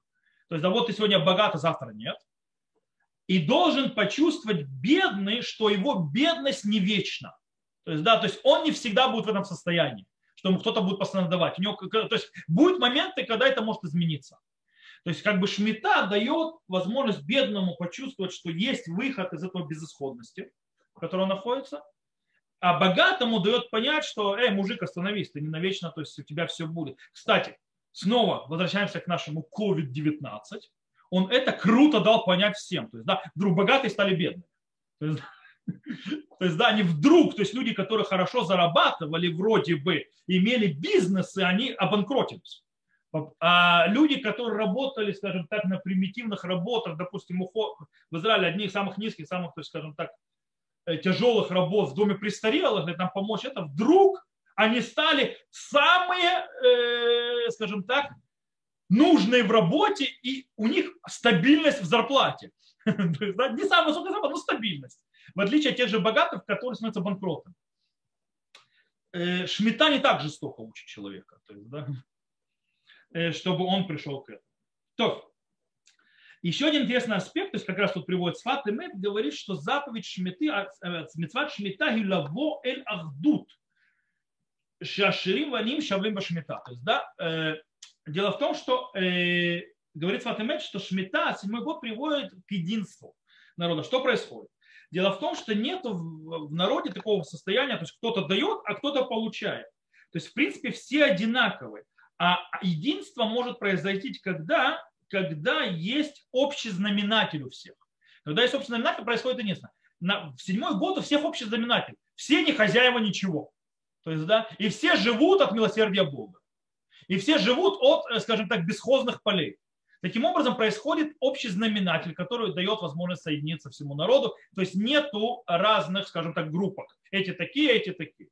то есть, да, вот ты сегодня богат, а завтра нет, и должен почувствовать бедный, что его бедность не вечна, то есть, да, то есть он не всегда будет в этом состоянии, что ему кто-то будет постоянно давать. У него, то есть будут моменты, когда это может измениться. То есть как бы шмита дает возможность бедному почувствовать, что есть выход из этого безысходности, в которой он находится, а богатому дает понять, что, эй, мужик, остановись, ты не навечно, то есть у тебя все будет. Кстати, снова возвращаемся к нашему COVID-19. Он это круто дал понять всем. То есть, да, вдруг богатые стали бедными. То есть, то есть, да, не вдруг, то есть люди, которые хорошо зарабатывали вроде бы, имели бизнесы, они обанкротились. А люди, которые работали, скажем так, на примитивных работах, допустим, в Израиле одни из самых низких, самых, то есть, скажем так, э, тяжелых работ в доме престарелых, для там помочь, это вдруг они стали самые, э, скажем так, нужные в работе, и у них стабильность в зарплате. Не самая высокая зарплата, но стабильность. В отличие от тех же богатых, которые становятся банкротами. Э, Шмита не так жестоко учит человека. То есть, да, Э, чтобы он пришел к этому. То, еще один интересный аспект, то есть как раз тут приводит Сват Эмет, говорит, что заповедь Шмиты, а, э, Митцват Шмита гилаво эль ахдут, шаширим ваним шавлим башмита. То есть, да, э, дело в том, что э, говорит Сват Эмет, что Шмита, седьмой год, приводит к единству народа. Что происходит? Дело в том, что нет в народе такого состояния, то есть кто-то дает, а кто-то получает. То есть, в принципе, все одинаковые. А единство может произойти когда, когда есть общий знаменатель у всех. Когда есть общий знаменатель, происходит единство. На, в седьмой год у всех общий знаменатель. Все не хозяева ничего. То есть, да, и все живут от милосердия Бога. И все живут от, э, скажем так, бесхозных полей. Таким образом происходит общий знаменатель, который дает возможность соединиться всему народу. То есть нету разных, скажем так, группок. Эти такие, эти такие.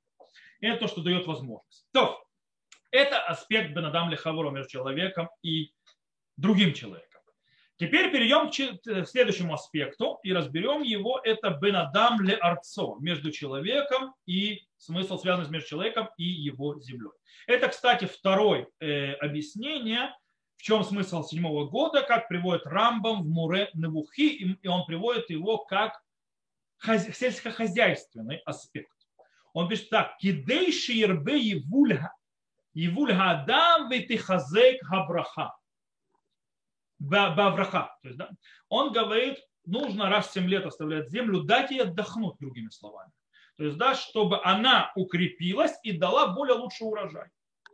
Это то, что дает возможность. То, это аспект Бенадам Лехавура между человеком и другим человеком. Теперь перейдем к следующему аспекту и разберем его. Это Бенадам Ле Арцо между человеком и смысл связанный между человеком и его землей. Это, кстати, второе э, объяснение, в чем смысл седьмого года, как приводит Рамбам в Муре Невухи, и он приводит его как сельскохозяйственный аспект. Он пишет так, кидейши ербе евульга Ивуль гадам ветихазек хабраха. Бавраха. То есть, да, он говорит, нужно раз в 7 лет оставлять землю, дать ей отдохнуть, другими словами. То есть, да, чтобы она укрепилась и дала более лучший урожай.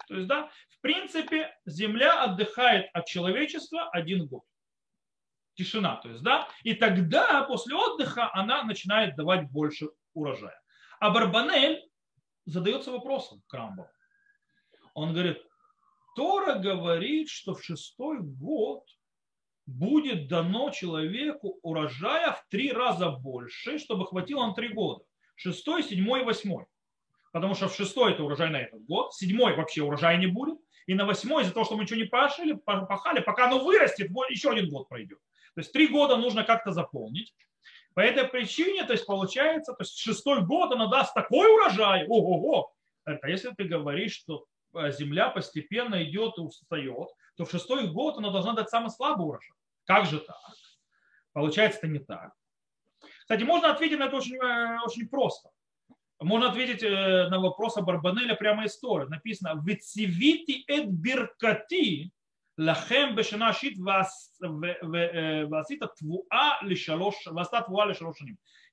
То есть, да, в принципе, земля отдыхает от человечества один год. Тишина, то есть, да, и тогда после отдыха она начинает давать больше урожая. А Барбанель задается вопросом к Рамбову. Он говорит, Тора говорит, что в шестой год будет дано человеку урожая в три раза больше, чтобы хватило на три года. Шестой, седьмой, восьмой. Потому что в шестой это урожай на этот год, седьмой вообще урожая не будет, и на восьмой из-за того, что мы ничего не пашили, пахали, пока оно вырастет, еще один год пройдет. То есть три года нужно как-то заполнить. По этой причине, то есть получается, то есть шестой год она даст такой урожай, ого-го. А если ты говоришь, что Э, земля постепенно идет и устает, то в шестой год она должна дать самый слабый урожай. Как же так? Получается, это не так. Кстати, можно ответить на это очень, э, очень просто. Можно ответить э, на вопрос о Барбанеля прямо из Торы. Написано «Вецивити эт биркати лахем бешана шит васита твуа лишалош васта твуа лишалош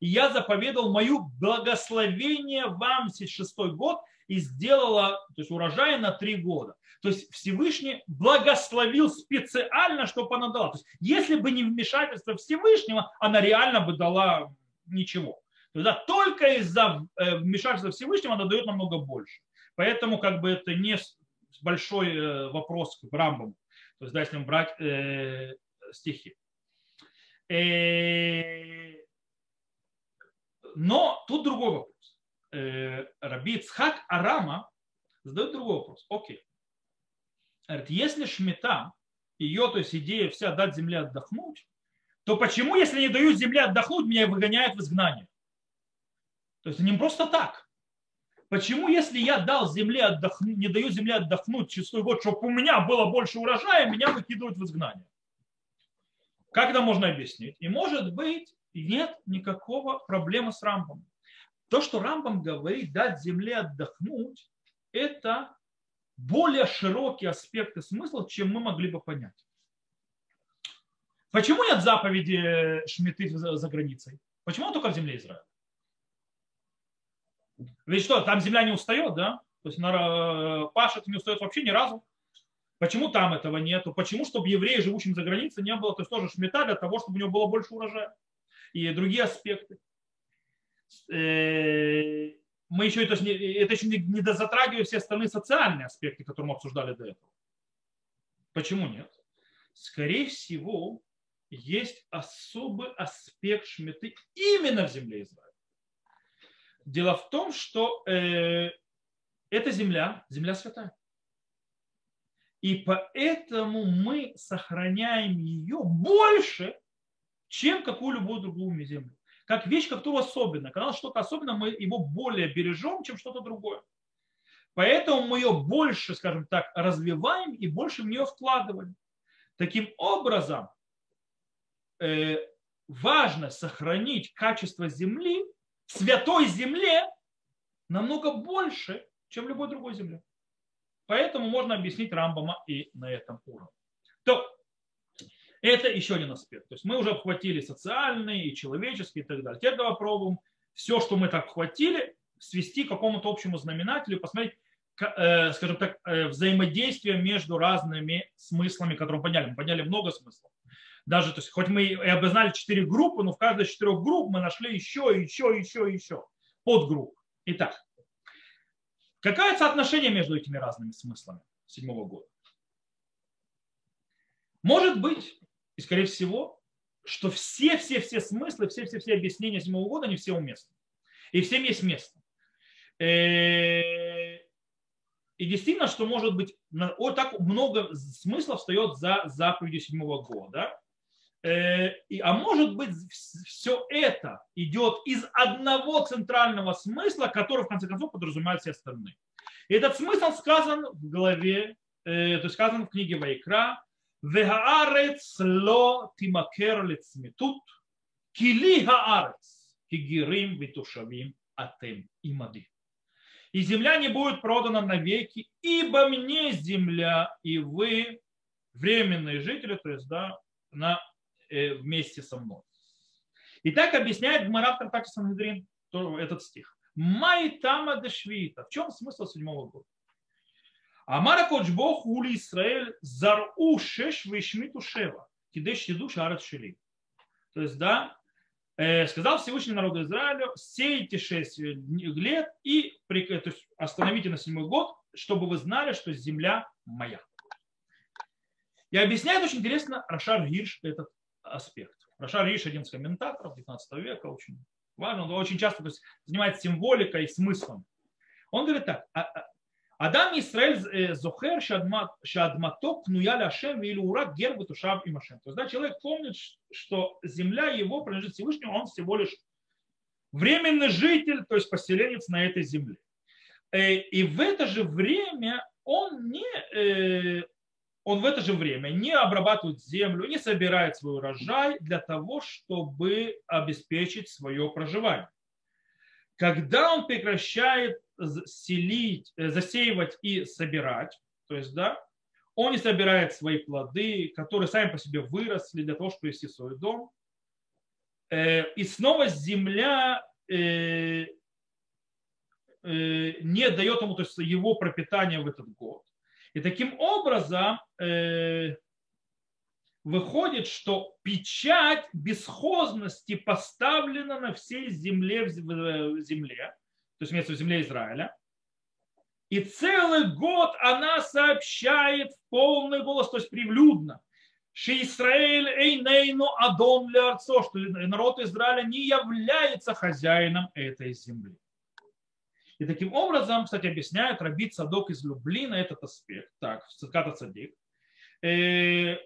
И я заповедал мою благословение вам шестой год и сделала то есть, урожай на три года. То есть Всевышний благословил специально, чтобы она дала. То есть, если бы не вмешательство Всевышнего, она реально бы дала ничего. То есть, да, только из-за э, вмешательства Всевышнего она дает намного больше. Поэтому как бы это не большой э, вопрос к Рамбаму. То есть, да, если брать э, стихи. Э, но тут другой вопрос э, Раби Цхак Арама задает другой вопрос. Окей. Говорит, если шмета, ее, то есть идея вся дать земле отдохнуть, то почему, если не дают земле отдохнуть, меня выгоняют в изгнание? То есть не просто так. Почему, если я дал земле отдохнуть, не даю земле отдохнуть шестой год, чтобы у меня было больше урожая, меня выкидывают в изгнание? Как это можно объяснить? И может быть, нет никакого проблемы с рампом. То, что Рамбам говорит, дать земле отдохнуть, это более широкие аспекты смысла, чем мы могли бы понять. Почему нет заповеди Шмиты за границей? Почему только в земле Израиля? Ведь что, там земля не устает, да? То есть она пашет не устает вообще ни разу. Почему там этого нету? Почему, чтобы евреи, живущим за границей, не было, то есть тоже шмета для того, чтобы у него было больше урожая? И другие аспекты. Э, мы еще, то есть, это еще не затрагивает все остальные социальные аспекты, которые мы обсуждали до этого. Почему нет? Скорее всего, есть особый аспект шметы именно в земле Израиля. Дело в том, что э, эта земля, земля святая. И поэтому мы сохраняем ее больше, чем какую-либо другую землю. Как вещь, которую особенно. Когда что-то особенное, мы его более бережем, чем что-то другое. Поэтому мы ее больше, скажем так, развиваем и больше в нее вкладываем. Таким образом, э, важно сохранить качество земли, святой земле, намного больше, чем любой другой земле. Поэтому можно объяснить Рамбама и на этом уровне. То это еще один аспект. То есть мы уже обхватили социальный и человеческий и так далее. Теперь давай попробуем все, что мы так обхватили, свести к какому-то общему знаменателю, посмотреть, э, скажем так, э, взаимодействие между разными смыслами, которые мы поняли. Мы поняли много смыслов. Даже, то есть, хоть мы и обознали четыре группы, но в каждой из четырех групп мы нашли еще, еще, еще, еще подгрупп. Итак, какое соотношение между этими разными смыслами седьмого года? Может быть, и скорее всего, что все-все-все смыслы, все-все-все объяснения седьмого года, они все уместны. И всем есть место. Э, и действительно, что может быть, так много смыслов встает за заповедью седьмого года. Э, а может быть, все это идет из одного центрального смысла, который в конце концов подразумевает все остальные. И этот смысл сказан в главе, э, то есть сказан в книге Вайкра. Вегаарец ло тимакер лицметут, кили гаарец, кигирим витушавим атем имади. И земля не будет продана навеки, ибо мне земля, и вы временные жители, то есть да, на вместе со мной. И так объясняет Гмара в трактате Сангедрин этот стих. Май тама дешвита. В чем смысл седьмого года? Амара Кочбох ули Исраэль зару шеш вишмиту шева. Кидеш еду шарат шели. То есть, да, э, сказал Всевышний народу Израилю, сейте шесть лет и то есть, остановите на седьмой год, чтобы вы знали, что земля моя. И объясняет очень интересно Рашар Гирш этот аспект. Рашар Риш, один из комментаторов 19 века, очень важно, он очень часто то есть, занимается символикой и смыслом. Он говорит так, «А, а, Адам Исраэль э, зохер шадмато кнуя ляшем или урак гербы тушав и машем. То есть да, человек помнит, что земля его принадлежит Всевышнему, он всего лишь временный житель, то есть поселенец на этой земле. Э, и в это же время он не э, он в это же время не обрабатывает землю, не собирает свой урожай для того, чтобы обеспечить свое проживание. Когда он прекращает селить, э, засеивать и собирать, то есть, да, он не собирает свои плоды, которые сами по себе выросли для того, чтобы вести свой дом. Э, и снова земля э, не дает ему то есть, его пропитание в этот год. И таким образом э, выходит, что печать бесхозности поставлена на всей земле, в земле, то есть имеется в земле Израиля. И целый год она сообщает в полный голос, то есть привлюдно, что Израиль эйнейну адон что народ Израиля не является хозяином этой земли. И таким образом, кстати, объясняет Рабит Садок из Люблина этот аспект. Так, Циката Цадик. Э,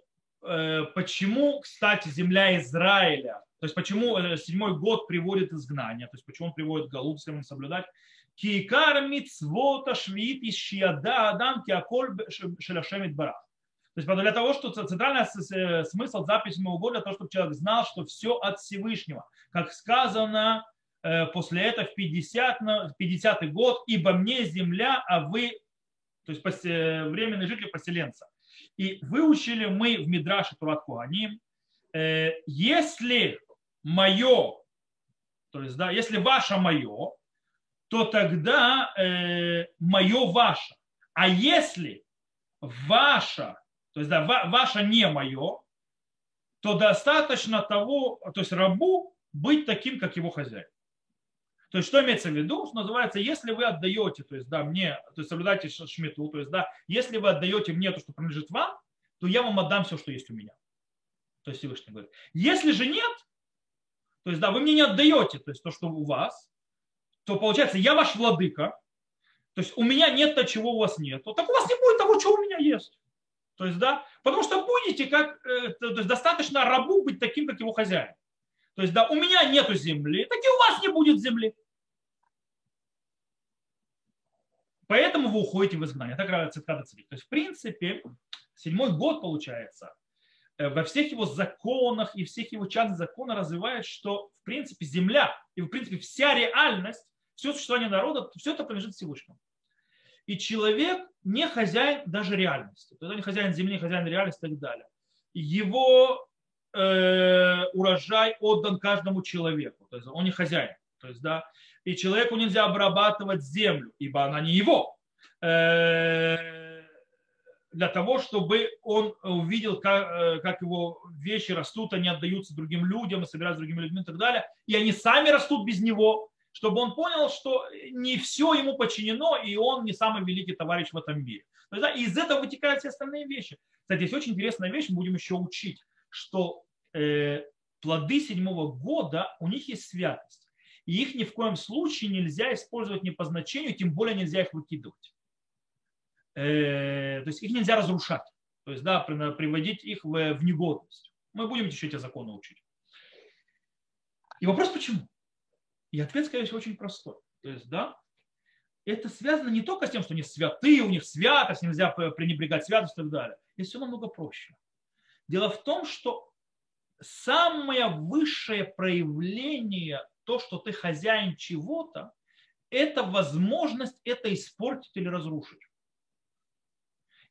э, почему, кстати, земля Израиля, то есть почему э, седьмой год приводит изгнание, то есть почему он приводит Галут, если соблюдать, Кикар мицвота швид из шиада адам киаколь шеляшемит барах. То есть для того, что центральный смысл записи моего года, для того, чтобы человек знал, что все от Всевышнего. Как сказано, после этого в 50, 50 год, ибо мне земля, а вы, то есть временные жители поселенца. И выучили мы в Мидраше Турат Куаним, э, если мое, то есть, да, если ваше мое, то тогда э, мое ваше. А если ваше, то есть да, ваше не мое, то достаточно того, то есть рабу быть таким, как его хозяин. То есть что имеется в виду? Что называется, если вы отдаете, то есть да, мне, то есть соблюдайте шмету, то есть да, если вы отдаете мне то, что принадлежит вам, то я вам отдам все, что есть у меня. То есть Всевышний говорит. Если же нет, то есть да, вы мне не отдаете, то есть то, что у вас, то получается, я ваш владыка, то есть у меня нет того, чего у вас нет, так у вас не будет того, чего у меня есть. То есть, да, потому что будете как, э, то есть достаточно рабу быть таким, как его хозяин. То есть, да, у меня нету земли, так и у вас не будет земли. Поэтому вы уходите в изгнание. Так нравится цитата царей. То есть, в принципе, седьмой год получается, э, во всех его законах и всех его частных законах развивает, что, в принципе, земля и, в принципе, вся реальность все существование народа, все это принадлежит Всевышнему. И человек не хозяин даже реальности. То есть он не хозяин земли, не хозяин реальности и так далее. Его э, урожай отдан каждому человеку. То есть он не хозяин. То есть, да, и человеку нельзя обрабатывать землю, ибо она не его. Э, для того, чтобы он увидел, как, э, как его вещи растут, они отдаются другим людям, и собираются другими людьми и так далее. И они сами растут без него чтобы он понял, что не все ему подчинено, и он не самый великий товарищ в этом мире. есть, да, и из этого вытекают все остальные вещи. Кстати, здесь очень интересная вещь, мы будем еще учить, что плоды седьмого года, у них есть святость. И их ни в коем случае нельзя использовать не по значению, тем более нельзя их выкидывать. Э, то есть их нельзя разрушать. То есть, да, приводить их в, негодность. Мы будем еще эти законы учить. И вопрос почему? И ответ, скорее всего, очень простой. То есть, да, это связано не только с тем, что они святые, у них святость, нельзя пренебрегать святостью и так далее. Здесь все намного проще. Дело в том, что самое высшее проявление, то, что ты хозяин чего-то, это возможность это испортить или разрушить.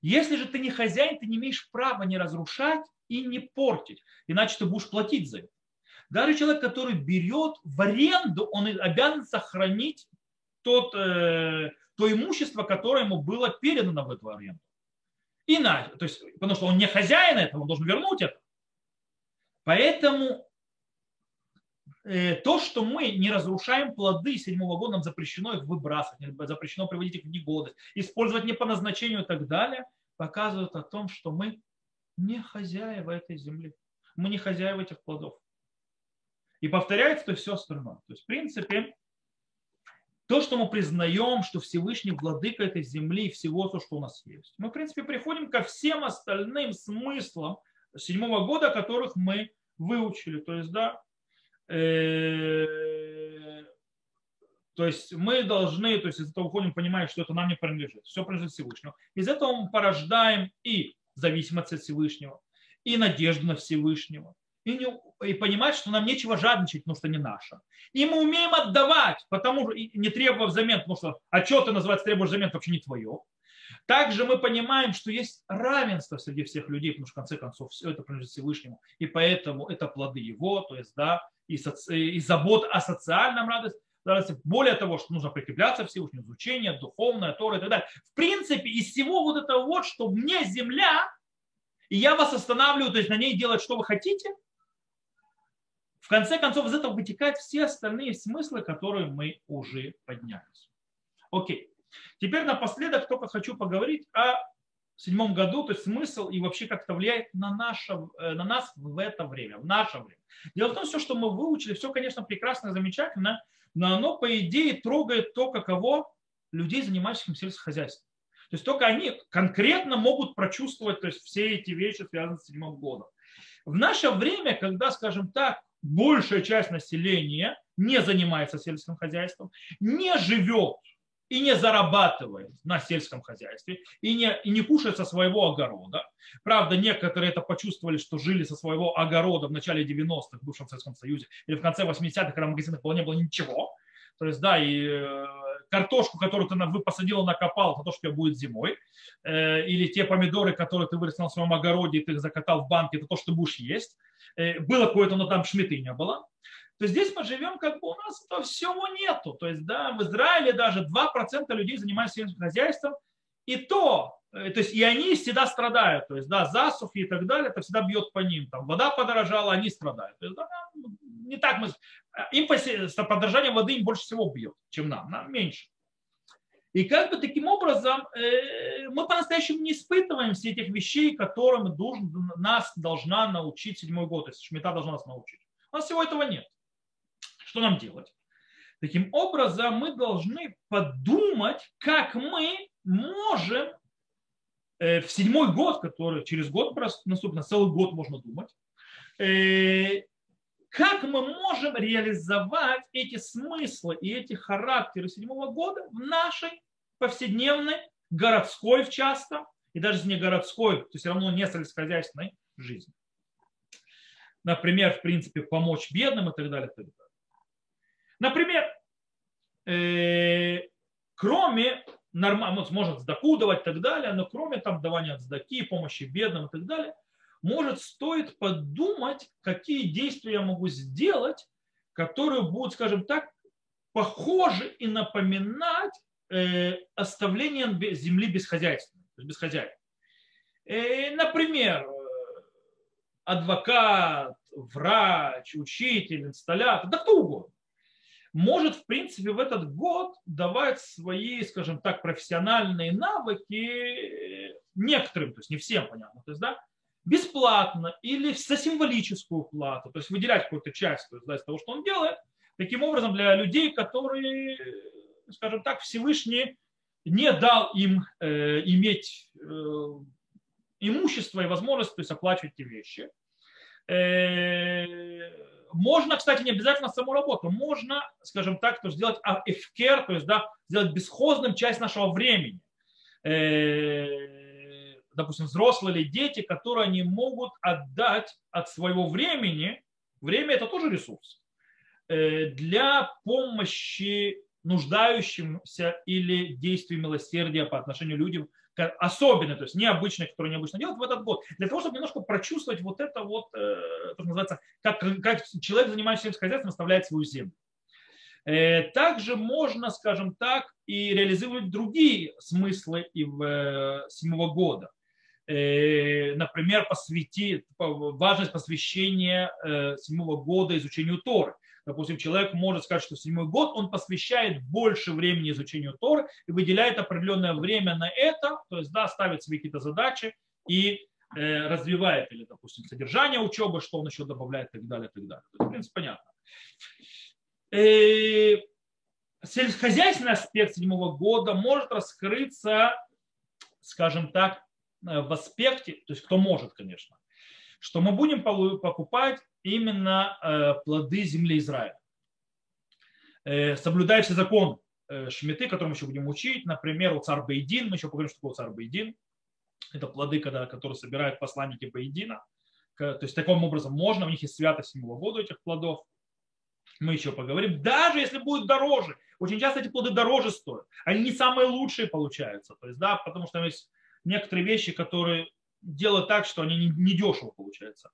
Если же ты не хозяин, ты не имеешь права не разрушать и не портить, иначе ты будешь платить за это. Даже человек, который берет в аренду, он обязан сохранить тот, э, то имущество, которое ему было передано в эту аренду. Иначе, то есть, потому что он не хозяин этого, он должен вернуть это. Поэтому э, то, что мы не разрушаем плоды седьмого года, нам запрещено их выбрасывать, запрещено приводить их в негодность, использовать не по назначению и так далее, показывает о том, что мы не хозяева этой земли. Мы не хозяева этих плодов. И повторяется то все остальное. То есть, в принципе, то, что мы признаем, что Всевышний владыка этой земли и всего то, что у нас есть. Мы, в принципе, приходим ко всем остальным смыслам седьмого года, которых мы выучили. То есть, да, э, то есть мы должны, то есть из этого уходим, понимая, что это нам не принадлежит. Все принадлежит Всевышнему. Из этого мы порождаем и зависимость от Всевышнего, и надежду на Всевышнего, и, не, и понимать, что нам нечего жадничать, потому что не наше. И мы умеем отдавать, потому что не требуя взамен, потому что а что ты называется требуешь взамен, вообще не твое. Также мы понимаем, что есть равенство среди всех людей, потому что в конце концов все это принадлежит Всевышнему, и поэтому это плоды его, то есть да, и, соци... и забот о социальном радости, более того, что нужно прикрепляться к Всевышнему, изучение, духовное, Тора и так далее. В принципе, из всего вот этого вот, что мне земля, и я вас останавливаю, то есть на ней делать, что вы хотите – в конце концов, из этого вытекают все остальные смыслы, которые мы уже поднялись. Окей. Теперь напоследок только хочу поговорить о седьмом году, то есть смысл и вообще как это влияет на, наше, э, на нас в это время, в наше время. Дело в том, все, что мы выучили, все, конечно, прекрасно, замечательно, но оно, по идее, трогает то, каково людей, занимающихся сельским хозяйством. То есть только они конкретно могут прочувствовать то есть, все эти вещи, связанные с седьмым годом. В наше время, когда, скажем так, большая часть населения не занимается сельским хозяйством, не живет и не зарабатывает на сельском хозяйстве, и не, и не кушает со своего огорода. Правда, некоторые это почувствовали, что жили со своего огорода в начале 90-х в бывшем Советском Союзе или в конце 80-х, когда в магазинах было, не было ничего. То есть, да, и э, картошку, которую ты вы посадила, накопал, это то, что у тебя будет зимой. Э, или те помидоры, которые ты вырастил на своем огороде, и ты их закатал в банке, это то, что ты будешь есть. Э, было какое-то, но там шмиты не было то здесь мы живем, как бы у нас то всего нету. То есть, да, в Израиле даже 2% людей занимаются сельским хозяйством, и то, э, то есть и они всегда страдают, то есть, да, засухи и так далее, это всегда бьет по ним. Там вода подорожала, они страдают. То есть, да, не так мы, э, им подорожание воды им больше всего бьет, чем нам, нам меньше. И как бы таким образом э, мы по-настоящему не испытываем все этих вещей, которым должен, нас должна научить седьмой год, то есть Шмита должна нас научить. У нас всего этого нет. Что нам делать? Таким образом, мы должны подумать, как мы можем э, в седьмой год, который через год наступит, на целый год можно думать, э, как мы можем реализовать эти смыслы и эти характеры седьмого года в нашей повседневной, городской в часто, и даже не городской, то все равно не сельскохозяйственной жизни. Например, в принципе, помочь бедным и так далее. И так далее. Например, э, кроме нормально, может сдаку давать и так далее, но кроме там давания сдаки, помощи бедным и так далее, может стоит подумать, какие действия я могу сделать, которые будут, скажем так, похожи и напоминать э, оставление земли без хозяйства, без хозяев. Э, например, э, адвокат, врач, учитель, инсталлятор, да кто угодно может, в принципе, в этот год давать свои, скажем так, профессиональные навыки некоторым, то есть не всем, понятно, то есть, да, бесплатно или за символическую плату, то есть выделять какую-то часть то есть, да, из того, что он делает, таким образом для людей, которые, скажем так, Всевышний не дал им э, иметь э, имущество и возможность то есть, оплачивать эти вещи. Э, можно, кстати, не обязательно саму работу, можно, скажем так, то сделать эфкер, то есть да, сделать бесхозным часть нашего времени. Э, допустим, взрослые или дети, которые они могут отдать от своего времени, время это тоже ресурс, э, для помощи нуждающимся или действий милосердия по отношению к людям, особенные, то есть необычные, которые необычно делают в этот год, для того, чтобы немножко прочувствовать вот это вот, э, то, называется, как, как человек, занимающийся сельским хозяйством, оставляет свою землю. Э, также можно, скажем так, и реализовать другие смыслы и в э, седьмого года. Например, посвятить, важность посвящения седьмого года изучению Торы допустим, человек может сказать, что седьмой год он посвящает больше времени изучению Торы и выделяет определенное время на это, то есть, да, ставит себе какие-то задачи и э, развивает, или, допустим, содержание учебы, что он еще добавляет и так далее, и так далее. То есть, в принципе, понятно. Э, сельскохозяйственный аспект седьмого года может раскрыться, скажем так, э, в аспекте, то есть кто может, конечно, что мы будем покупать именно э, плоды земли Израиля. Э, соблюдая все законы э, Шмиты, которые мы еще будем учить, например, у царь Бейдин, мы еще поговорим, что такое царь Бейдин. Это плоды, когда, которые собирают посланники Бейдина. То есть таким образом можно, у них есть святость седьмого года этих плодов. Мы еще поговорим. Даже если будет дороже. Очень часто эти плоды дороже стоят. Они не самые лучшие получаются. То есть, да, потому что есть некоторые вещи, которые делают так, что они не, не получаются.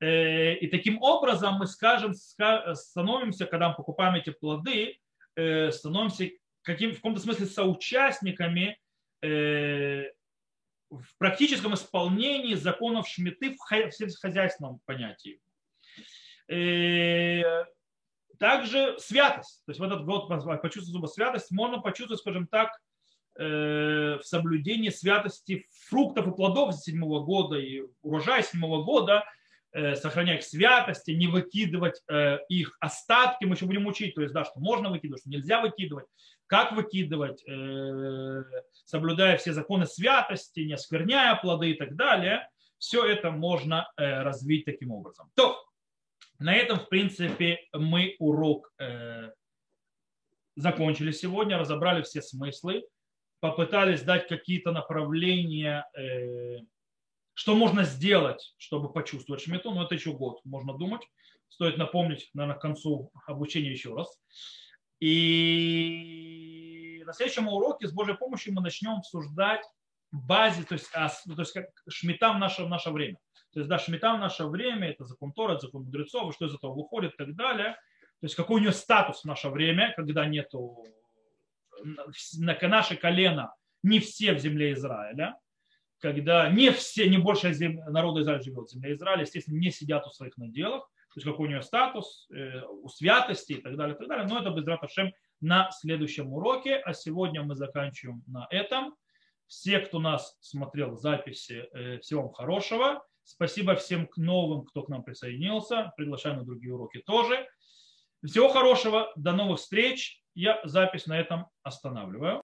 Э, и таким образом мы скажем, становимся, когда мы покупаем эти плоды, э, становимся каким, в каком-то смысле соучастниками э, в практическом исполнении законов Шмиты в сельскохозяйственном понятии. Также святость. То есть в этот год почувствовать святость можно почувствовать, скажем так, в соблюдении святости фруктов и плодов седьмого года и урожая седьмого года – Э, сохранять их святости, не выкидывать э, их остатки, мы еще будем учить, то есть, да, что можно выкидывать, что нельзя выкидывать, как выкидывать, э, соблюдая все законы святости, не оскверняя плоды и так далее, все это можно развить таким образом. То, на этом, в принципе, мы урок закончили сегодня, разобрали все смыслы, попытались дать какие-то направления, э, что можно сделать, чтобы почувствовать шмету, но это еще год, можно думать. Стоит напомнить, наверное, к концу обучения еще раз. И на следующем уроке с Божьей помощью мы начнем обсуждать базе, то есть, ну, то есть как шмита в наше, в наше время. То есть, да, шмита в наше время, это закон Тора, закон мудрецов, что из этого выходит и так далее. То есть, какой у нее статус в наше время, когда нету на наше колено не все в земле Израиля, когда не все, не больше народа Израиля живет в земле Израиля, естественно, не сидят у своих наделах, то есть какой у нее статус, э, у святости и так далее, и так далее. Но это без Раташем на следующем уроке, а сегодня мы заканчиваем на этом. Все, кто нас смотрел в записи, э, всего вам хорошего. Спасибо всем новым, кто к нам присоединился. Приглашаю на другие уроки тоже. Всего хорошего, до новых встреч. Я запись на этом останавливаю.